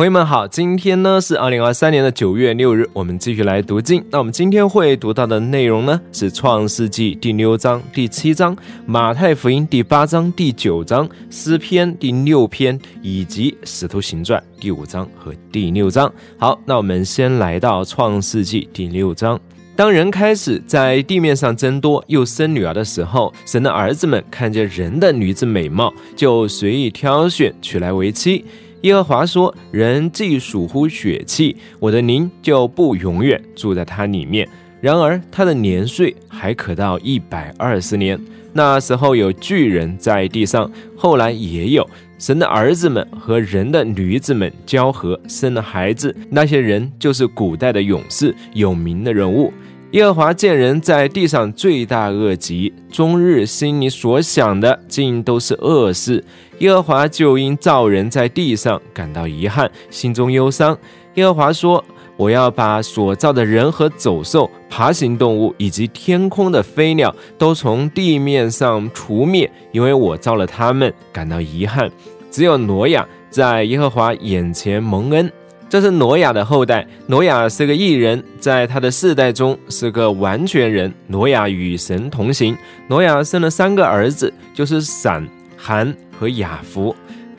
朋友们好，今天呢是二零二三年的九月六日，我们继续来读经。那我们今天会读到的内容呢是创世纪第六章、第七章、马太福音第八章、第九章、诗篇第六篇以及使徒行传第五章和第六章。好，那我们先来到创世纪第六章。当人开始在地面上增多，又生女儿的时候，神的儿子们看见人的女子美貌，就随意挑选，娶来为妻。耶和华说：“人既属乎血气，我的灵就不永远住在他里面。然而他的年岁还可到一百二十年。那时候有巨人在地上，后来也有神的儿子们和人的女子们交合，生了孩子。那些人就是古代的勇士，有名的人物。耶和华见人在地上罪大恶极，终日心里所想的竟都是恶事。”耶和华就因造人在地上感到遗憾，心中忧伤。耶和华说：“我要把所造的人和走兽、爬行动物以及天空的飞鸟都从地面上除灭，因为我造了他们，感到遗憾。只有挪亚在耶和华眼前蒙恩。这是挪亚的后代。挪亚是个异人，在他的世代中是个完全人。挪亚与神同行。挪亚生了三个儿子，就是闪、含。”和雅弗，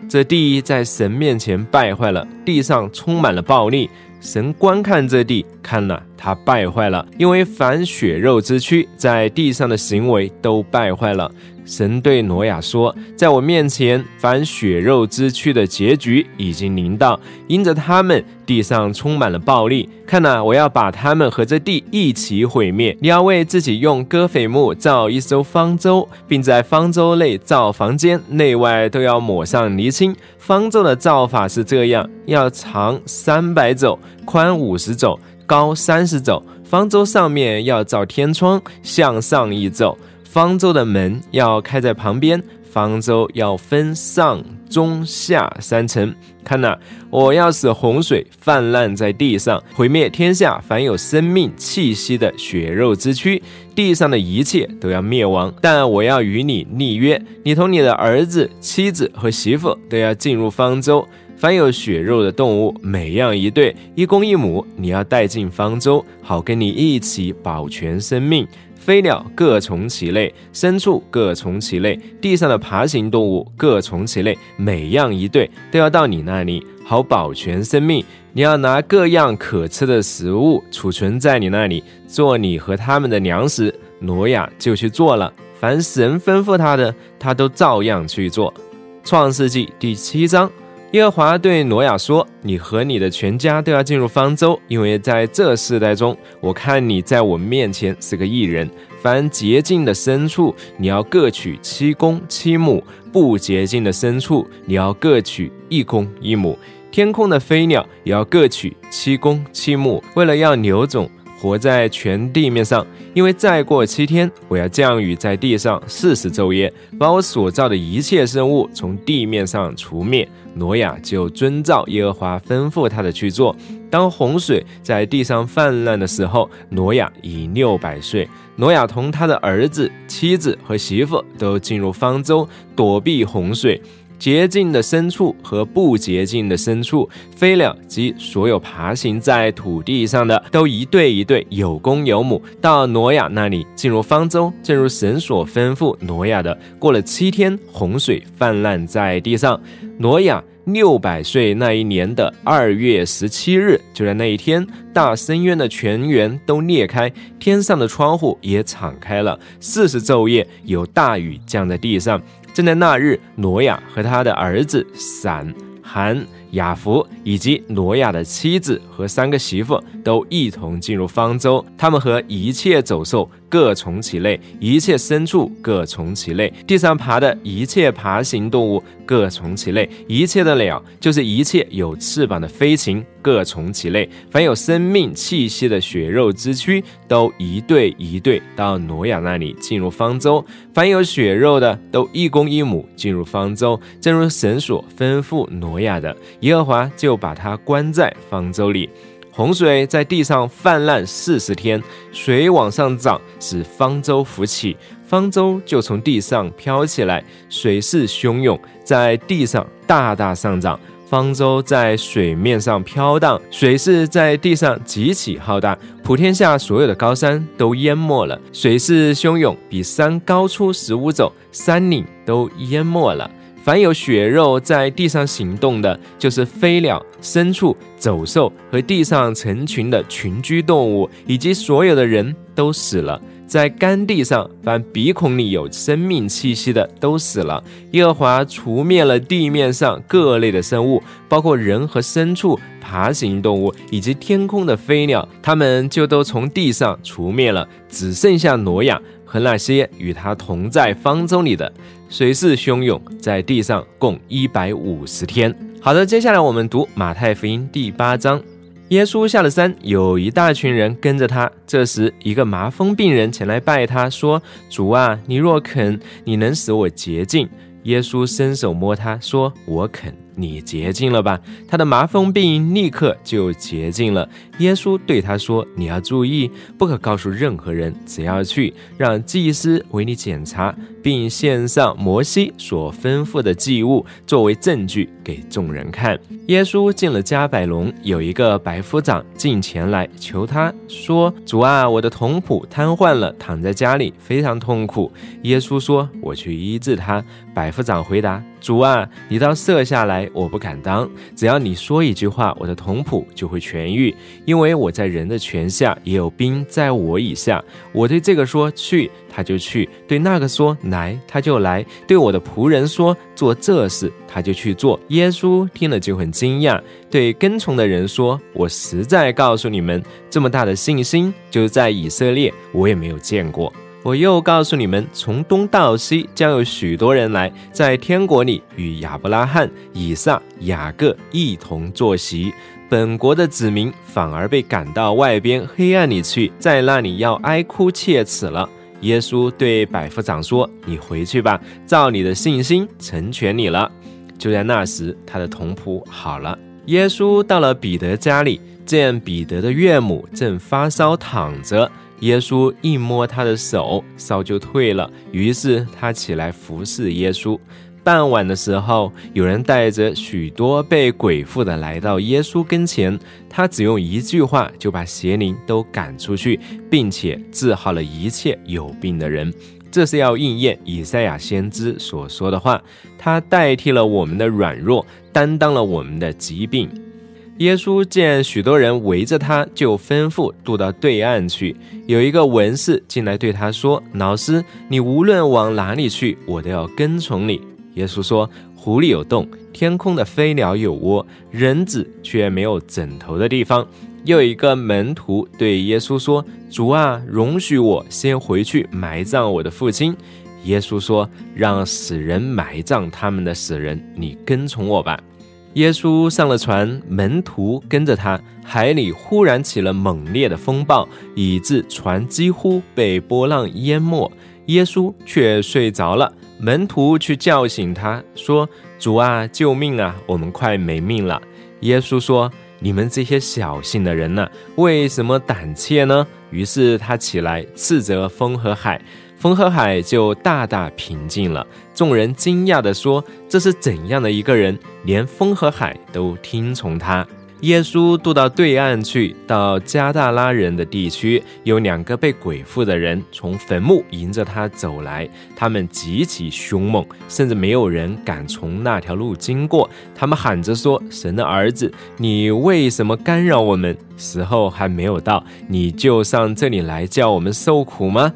这地在神面前败坏了，地上充满了暴力。神观看这地，看了他败坏了，因为凡血肉之躯在地上的行为都败坏了。神对挪亚说：“在我面前，凡血肉之躯的结局已经临到，因着他们，地上充满了暴力。看呐，我要把他们和这地一起毁灭。你要为自己用戈斐木造一艘方舟，并在方舟内造房间，内外都要抹上泥青。方舟的造法是这样：要长三百肘，宽五十肘，高三十肘。方舟上面要造天窗，向上一走。”方舟的门要开在旁边，方舟要分上中下三层。看呐，我要使洪水泛滥在地上，毁灭天下凡有生命气息的血肉之躯，地上的一切都要灭亡。但我要与你立约，你同你的儿子、妻子和媳妇都要进入方舟。凡有血肉的动物，每样一对，一公一母，你要带进方舟，好跟你一起保全生命。飞鸟各从其类，牲畜各从其类，地上的爬行动物各从其类，每样一对，都要到你那里，好保全生命。你要拿各样可吃的食物储存在你那里，做你和他们的粮食。挪亚就去做了，凡神吩咐他的，他都照样去做。创世纪第七章。耶和华对挪亚说：“你和你的全家都要进入方舟，因为在这世代中，我看你在我面前是个异人。凡洁净的牲畜，你要各取七公七母；不洁净的牲畜，你要各取一公一母。天空的飞鸟也要各取七公七母，为了要留种。”活在全地面上，因为再过七天，我要降雨在地上四十昼夜，把我所造的一切生物从地面上除灭。挪亚就遵照耶和华吩咐他的去做。当洪水在地上泛滥的时候，挪亚已六百岁。挪亚同他的儿子、妻子和媳妇都进入方舟，躲避洪水。洁净的牲畜和不洁净的牲畜，飞鸟及所有爬行在土地上的，都一对一对，有公有母，到挪亚那里进入方舟，正如神所吩咐挪亚的。过了七天，洪水泛滥在地上。挪亚六百岁那一年的二月十七日，就在那一天，大深渊的泉源都裂开，天上的窗户也敞开了。四十昼夜有大雨降在地上。正在那日，挪亚和他的儿子闪、含、雅弗，以及挪亚的妻子和三个媳妇，都一同进入方舟。他们和一切走兽。各从其类，一切牲畜各从其类，地上爬的一切爬行动物各从其类，一切的鸟就是一切有翅膀的飞禽各从其类，凡有生命气息的血肉之躯都一对一对到挪亚那里进入方舟，凡有血肉的都一公一母进入方舟，正如神所吩咐挪亚的，耶和华就把他关在方舟里。洪水在地上泛滥四十天，水往上涨，使方舟浮起，方舟就从地上飘起来。水势汹涌，在地上大大上涨，方舟在水面上飘荡，水势在地上极其浩大，普天下所有的高山都淹没了。水势汹涌，比山高出十五肘，山岭都淹没了。凡有血肉在地上行动的，就是飞鸟、牲畜、走兽和地上成群的群居动物，以及所有的人都死了。在干地上，凡鼻孔里有生命气息的都死了。耶和华除灭了地面上各类的生物，包括人和牲畜、爬行动物以及天空的飞鸟，他们就都从地上除灭了，只剩下挪亚和那些与他同在方舟里的。水势汹涌，在地上共一百五十天。好的，接下来我们读马太福音第八章。耶稣下了山，有一大群人跟着他。这时，一个麻风病人前来拜他，说：“主啊，你若肯，你能使我洁净。”耶稣伸手摸他，说：“我肯。”你洁净了吧？他的麻风病立刻就洁净了。耶稣对他说：“你要注意，不可告诉任何人，只要去让祭司为你检查，并献上摩西所吩咐的祭物作为证据给众人看。”耶稣进了加百隆，有一个百夫长进前来求他说：“主啊，我的童仆瘫痪了，躺在家里，非常痛苦。”耶稣说：“我去医治他。”百夫长回答。主啊，你倒射下来，我不敢当。只要你说一句话，我的童仆就会痊愈，因为我在人的权下，也有兵在我以下。我对这个说去，他就去；对那个说来，他就来；对我的仆人说做这事，他就去做。耶稣听了就很惊讶，对跟从的人说：“我实在告诉你们，这么大的信心，就是在以色列，我也没有见过。”我又告诉你们，从东到西将有许多人来，在天国里与亚伯拉罕、以撒、雅各一同坐席。本国的子民反而被赶到外边黑暗里去，在那里要哀哭切齿了。耶稣对百夫长说：“你回去吧，照你的信心成全你了。”就在那时，他的童仆好了。耶稣到了彼得家里，见彼得的岳母正发烧躺着。耶稣一摸他的手，烧就退了。于是他起来服侍耶稣。傍晚的时候，有人带着许多被鬼附的来到耶稣跟前，他只用一句话就把邪灵都赶出去，并且治好了一切有病的人。这是要应验以赛亚先知所说的话：他代替了我们的软弱，担当了我们的疾病。耶稣见许多人围着他，就吩咐渡到对岸去。有一个文士进来对他说：“老师，你无论往哪里去，我都要跟从你。”耶稣说：“湖里有洞，天空的飞鸟有窝，人子却没有枕头的地方。”又有一个门徒对耶稣说：“主啊，容许我先回去埋葬我的父亲。”耶稣说：“让死人埋葬他们的死人，你跟从我吧。”耶稣上了船，门徒跟着他。海里忽然起了猛烈的风暴，以致船几乎被波浪淹没。耶稣却睡着了。门徒去叫醒他，说：“主啊，救命啊！我们快没命了。”耶稣说：“你们这些小信的人呢，为什么胆怯呢？”于是他起来斥责风和海。风和海就大大平静了。众人惊讶地说：“这是怎样的一个人，连风和海都听从他？”耶稣渡到对岸去，到加大拉人的地区，有两个被鬼附的人从坟墓迎着他走来，他们极其凶猛，甚至没有人敢从那条路经过。他们喊着说：“神的儿子，你为什么干扰我们？时候还没有到，你就上这里来叫我们受苦吗？”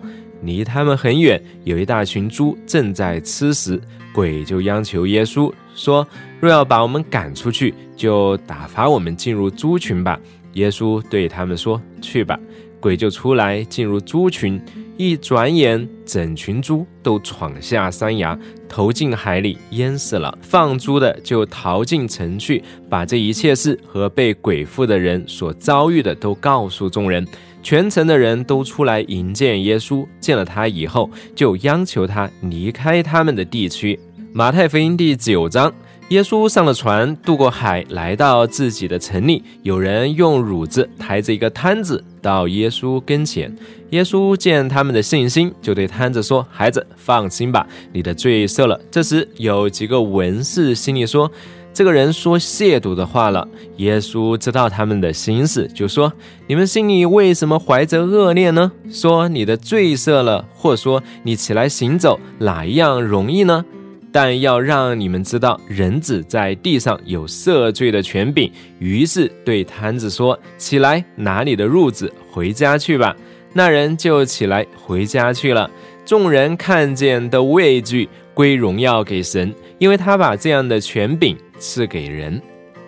离他们很远，有一大群猪正在吃食。鬼就央求耶稣说：“若要把我们赶出去，就打发我们进入猪群吧。”耶稣对他们说：“去吧。”鬼就出来进入猪群，一转眼，整群猪都闯下山崖，投进海里淹死了。放猪的就逃进城去，把这一切事和被鬼附的人所遭遇的都告诉众人。全城的人都出来迎接耶稣，见了他以后，就央求他离开他们的地区。马太福音第九章，耶稣上了船，渡过海，来到自己的城里。有人用褥子抬着一个摊子到耶稣跟前。耶稣见他们的信心，就对摊子说：“孩子，放心吧，你的罪赦了。”这时有几个文士心里说。这个人说亵渎的话了。耶稣知道他们的心思，就说：“你们心里为什么怀着恶念呢？说你的罪赦了，或说你起来行走，哪一样容易呢？但要让你们知道，人子在地上有赦罪的权柄。”于是对摊子说：“起来，拿你的褥子回家去吧。”那人就起来回家去了。众人看见都畏惧，归荣耀给神，因为他把这样的权柄。赐给人。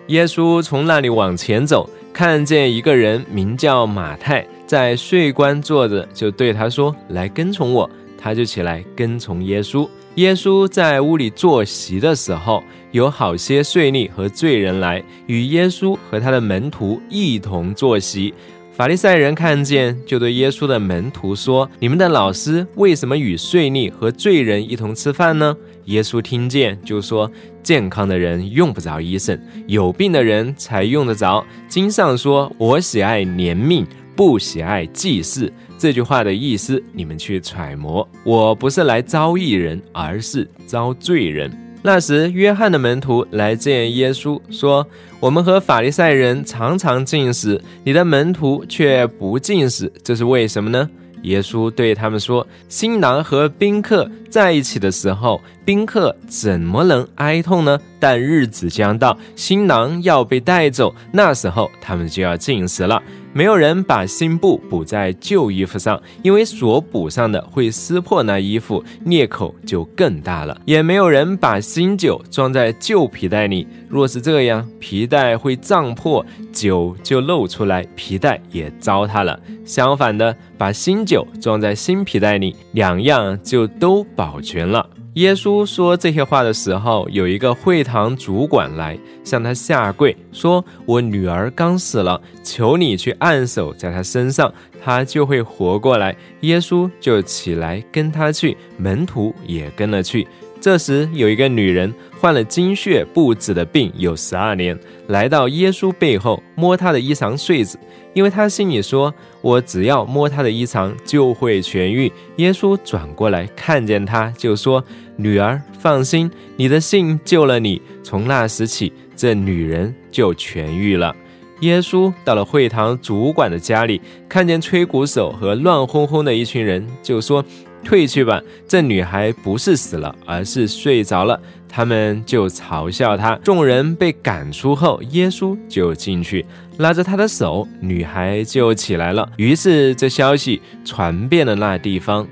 耶稣从那里往前走，看见一个人名叫马太，在税关坐着，就对他说：“来跟从我。”他就起来跟从耶稣。耶稣在屋里坐席的时候，有好些税吏和罪人来与耶稣和他的门徒一同坐席。法利赛人看见，就对耶稣的门徒说：“你们的老师为什么与税吏和罪人一同吃饭呢？”耶稣听见，就说：“健康的人用不着医生，有病的人才用得着。经上说：‘我喜爱怜悯，不喜爱祭祀。’这句话的意思，你们去揣摩。我不是来招义人，而是招罪人。”那时，约翰的门徒来见耶稣，说：“我们和法利赛人常常进食，你的门徒却不进食，这是为什么呢？”耶稣对他们说：“新郎和宾客在一起的时候，宾客怎么能哀痛呢？但日子将到，新郎要被带走，那时候他们就要进食了。”没有人把新布补在旧衣服上，因为所补上的会撕破那衣服，裂口就更大了。也没有人把新酒装在旧皮袋里，若是这样，皮袋会胀破，酒就漏出来，皮袋也糟蹋了。相反的，把新酒装在新皮袋里，两样就都保全了。耶稣说这些话的时候，有一个会堂主管来向他下跪，说：“我女儿刚死了，求你去按手在她身上，她就会活过来。”耶稣就起来跟他去，门徒也跟了去。这时有一个女人患了精血不止的病，有十二年，来到耶稣背后摸他的衣裳穗子。因为他心里说：“我只要摸他的衣裳，就会痊愈。”耶稣转过来看见他，就说：“女儿，放心，你的信救了你。”从那时起，这女人就痊愈了。耶稣到了会堂主管的家里，看见吹鼓手和乱哄哄的一群人，就说。退去吧，这女孩不是死了，而是睡着了。他们就嘲笑她。众人被赶出后，耶稣就进去，拉着她的手，女孩就起来了。于是这消息传遍了那地方。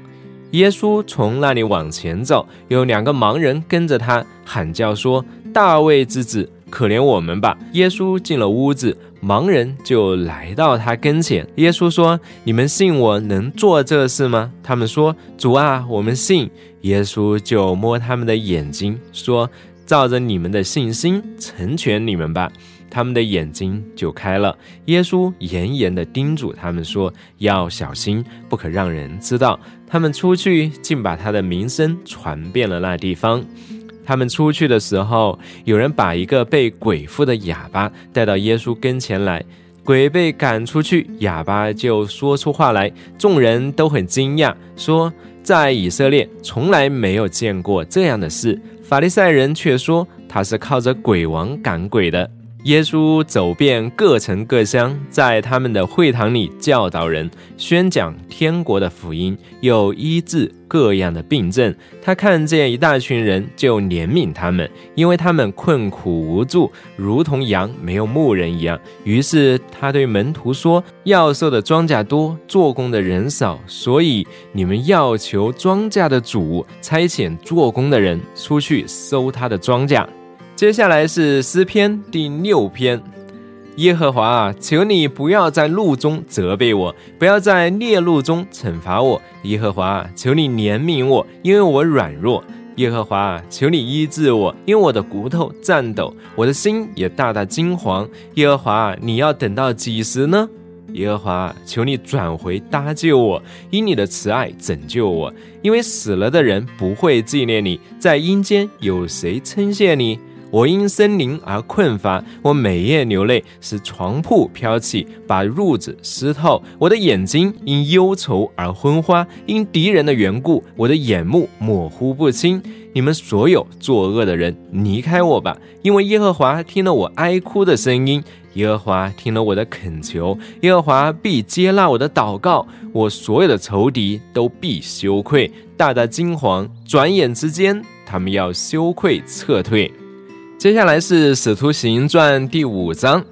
耶稣从那里往前走，有两个盲人跟着他，喊叫说：“大卫之子，可怜我们吧！”耶稣进了屋子。盲人就来到他跟前，耶稣说：“你们信我能做这事吗？”他们说：“主啊，我们信。”耶稣就摸他们的眼睛，说：“照着你们的信心成全你们吧。”他们的眼睛就开了。耶稣严严地叮嘱他们说：“要小心，不可让人知道。”他们出去，竟把他的名声传遍了那地方。他们出去的时候，有人把一个被鬼附的哑巴带到耶稣跟前来。鬼被赶出去，哑巴就说出话来。众人都很惊讶，说：“在以色列从来没有见过这样的事。”法利赛人却说：“他是靠着鬼王赶鬼的。”耶稣走遍各城各乡，在他们的会堂里教导人，宣讲天国的福音，又医治各样的病症。他看见一大群人，就怜悯他们，因为他们困苦无助，如同羊没有牧人一样。于是他对门徒说：“要收的庄稼多，做工的人少，所以你们要求庄稼的主差遣做工的人出去收他的庄稼。”接下来是诗篇第六篇，耶和华啊，求你不要在怒中责备我，不要在烈怒中惩罚我。耶和华啊，求你怜悯我，因为我软弱。耶和华啊，求你医治我，因为我的骨头颤抖，我的心也大大惊惶。耶和华啊，你要等到几时呢？耶和华，求你转回搭救我，因你的慈爱拯救我，因为死了的人不会纪念你，在阴间有谁称谢你？我因森林而困乏，我每夜流泪，使床铺飘起，把褥子湿透。我的眼睛因忧愁而昏花，因敌人的缘故，我的眼目模糊不清。你们所有作恶的人，离开我吧！因为耶和华听了我哀哭的声音，耶和华听了我的恳求，耶和华必接纳我的祷告。我所有的仇敌都必羞愧，大大惊惶。转眼之间，他们要羞愧撤退。接下来是《使徒行传》第五章，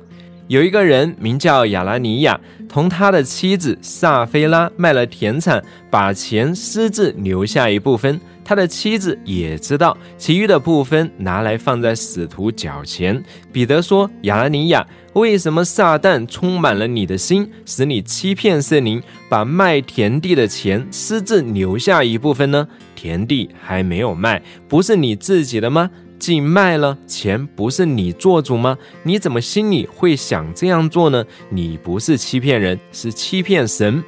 有一个人名叫亚拉尼亚，同他的妻子撒菲拉卖了田产，把钱私自留下一部分。他的妻子也知道，其余的部分拿来放在使徒脚前。彼得说：“亚拉尼亚，为什么撒旦充满了你的心，使你欺骗圣灵，把卖田地的钱私自留下一部分呢？田地还没有卖，不是你自己的吗？既卖了，钱不是你做主吗？你怎么心里会想这样做呢？你不是欺骗人，是欺骗神。”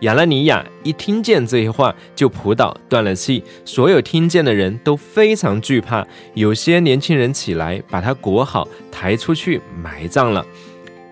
亚拉尼亚一听见这些话，就扑倒，断了气。所有听见的人都非常惧怕。有些年轻人起来，把他裹好，抬出去埋葬了。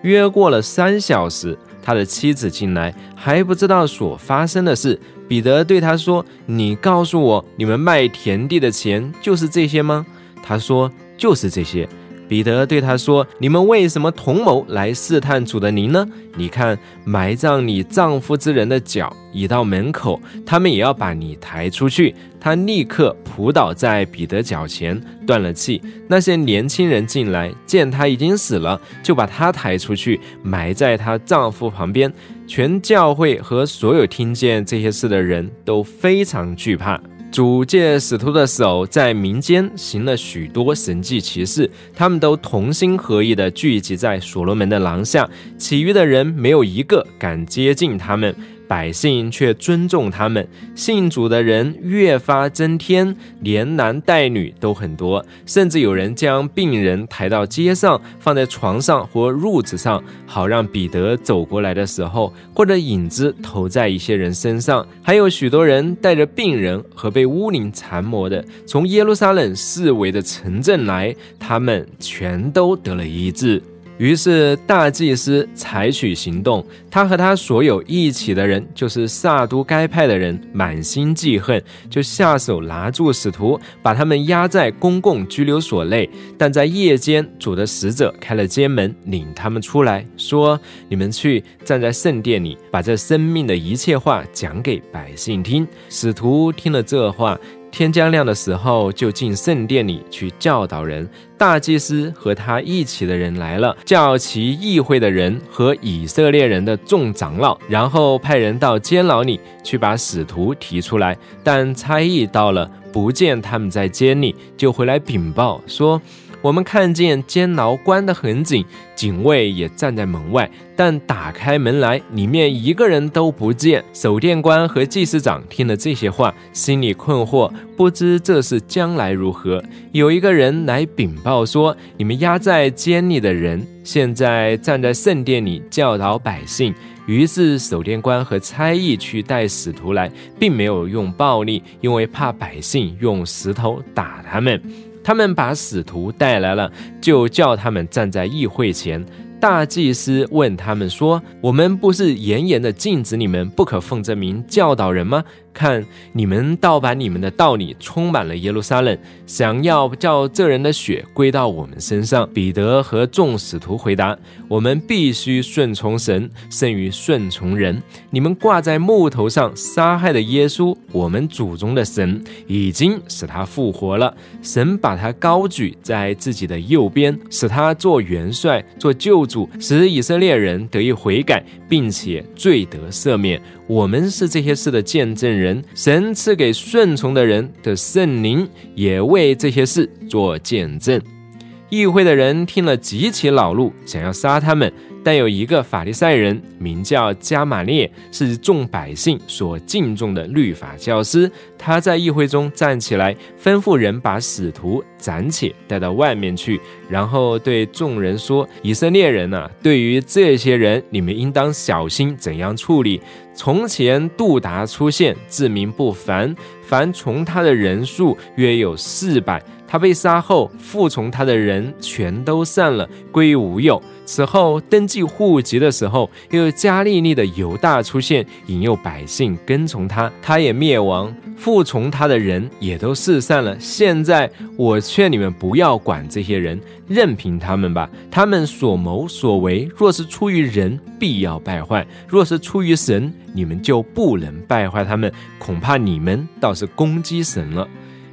约过了三小时，他的妻子进来，还不知道所发生的事。彼得对他说：“你告诉我，你们卖田地的钱就是这些吗？”他说：“就是这些。”彼得对他说：“你们为什么同谋来试探主的灵呢？你看，埋葬你丈夫之人的脚已到门口，他们也要把你抬出去。”他立刻扑倒在彼得脚前，断了气。那些年轻人进来，见他已经死了，就把他抬出去，埋在他丈夫旁边。全教会和所有听见这些事的人都非常惧怕。主借使徒的手在民间行了许多神迹奇事，他们都同心合意地聚集在所罗门的廊下，其余的人没有一个敢接近他们。百姓却尊重他们，信主的人越发增添，连男带女都很多，甚至有人将病人抬到街上，放在床上或褥子上，好让彼得走过来的时候，或者影子投在一些人身上。还有许多人带着病人和被巫灵缠磨的，从耶路撒冷四围的城镇来，他们全都得了医治。于是大祭司采取行动，他和他所有一起的人，就是萨都该派的人，满心记恨，就下手拿住使徒，把他们压在公共拘留所内。但在夜间，主的使者开了监门，领他们出来，说：“你们去站在圣殿里，把这生命的一切话讲给百姓听。”使徒听了这话。天将亮的时候，就进圣殿里去教导人。大祭司和他一起的人来了，叫其议会的人和以色列人的众长老，然后派人到监牢里去把使徒提出来。但差役到了，不见他们在监里，就回来禀报说。我们看见监牢关得很紧，警卫也站在门外，但打开门来，里面一个人都不见。守殿官和祭司长听了这些话，心里困惑，不知这是将来如何。有一个人来禀报说：“你们押在监里的人，现在站在圣殿里教导百姓。”于是守殿官和差役去带使徒来，并没有用暴力，因为怕百姓用石头打他们。他们把使徒带来了，就叫他们站在议会前。大祭司问他们说：“我们不是严严的禁止你们不可奉这名教导人吗？”看你们倒把你们的道理充满了耶路撒冷，想要叫这人的血归到我们身上。彼得和众使徒回答：“我们必须顺从神，胜于顺从人。你们挂在木头上杀害的耶稣，我们祖宗的神已经使他复活了。神把他高举在自己的右边，使他做元帅，做救主，使以色列人得以悔改，并且罪得赦免。我们是这些事的见证人。”神赐给顺从的人的圣灵，也为这些事做见证。议会的人听了极其恼怒，想要杀他们。但有一个法利赛人，名叫加玛列，是众百姓所敬重的律法教师。他在议会中站起来，吩咐人把使徒暂且带到外面去，然后对众人说：“以色列人呐，对于这些人，你们应当小心怎样处理。从前杜达出现，自名不凡，凡从他的人数约有四百。”他被杀后，服从他的人全都散了，归于无有。此后登记户籍的时候，又有加利利的犹大出现，引诱百姓跟从他，他也灭亡，服从他的人也都四散了。现在我劝你们不要管这些人，任凭他们吧。他们所谋所为，若是出于人，必要败坏；若是出于神，你们就不能败坏他们。恐怕你们倒是攻击神了。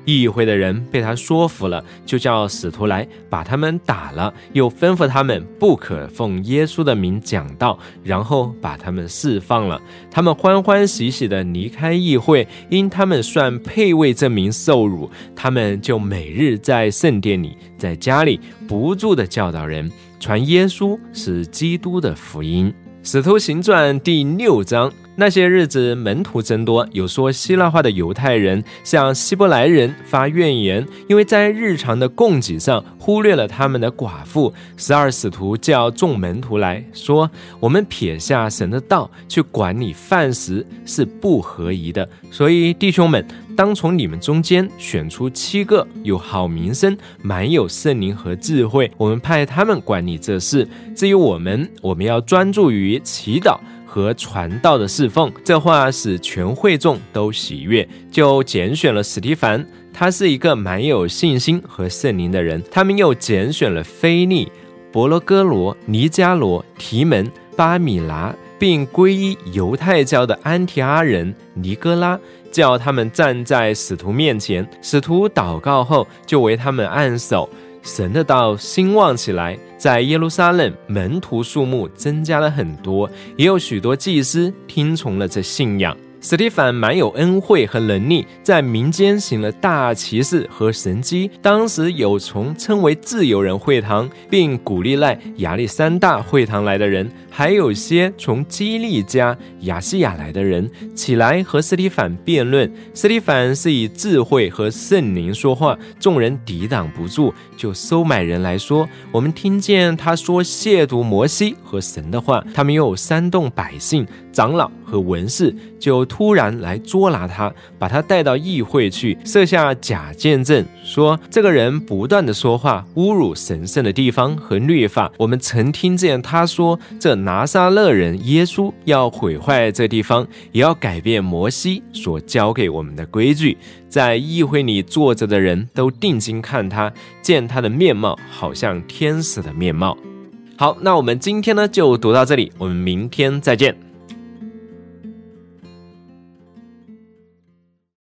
议会的人被他说服了，就叫使徒来把他们打了，又吩咐他们不可奉耶稣的名讲道，然后把他们释放了。他们欢欢喜喜地离开议会，因他们算配为这名受辱，他们就每日在圣殿里，在家里不住地教导人，传耶稣是基督的福音。使徒行传第六章。那些日子，门徒增多，有说希腊话的犹太人向希伯来人发怨言，因为在日常的供给上忽略了他们的寡妇。十二使徒叫众门徒来说：“我们撇下神的道去管理饭食是不合宜的，所以弟兄们，当从你们中间选出七个有好名声、满有圣灵和智慧，我们派他们管理这事。至于我们，我们要专注于祈祷。”和传道的侍奉，这话使全会众都喜悦，就拣选了史蒂凡。他是一个蛮有信心和圣灵的人。他们又拣选了菲利、伯罗哥罗、尼加罗、提门、巴米拿，并皈依犹太教的安提阿人尼哥拉，叫他们站在使徒面前。使徒祷告后，就为他们按手。神的道兴旺起来，在耶路撒冷门徒数目增加了很多，也有许多祭司听从了这信仰。史蒂凡蛮有恩惠和能力，在民间行了大骑士和神迹。当时有从称为自由人会堂，并鼓励来亚历山大会堂来的人，还有些从基利加、亚细亚来的人起来和斯蒂凡辩论。斯蒂凡是以智慧和圣灵说话，众人抵挡不住，就收买人来说：“我们听见他说亵渎摩西和神的话。”他们又煽动百姓、长老和文士，就。突然来捉拿他，把他带到议会去，设下假见证，说这个人不断的说话，侮辱神圣的地方和律法。我们曾听见他说，这拿撒勒人耶稣要毁坏这地方，也要改变摩西所教给我们的规矩。在议会里坐着的人都定睛看他，见他的面貌好像天使的面貌。好，那我们今天呢就读到这里，我们明天再见。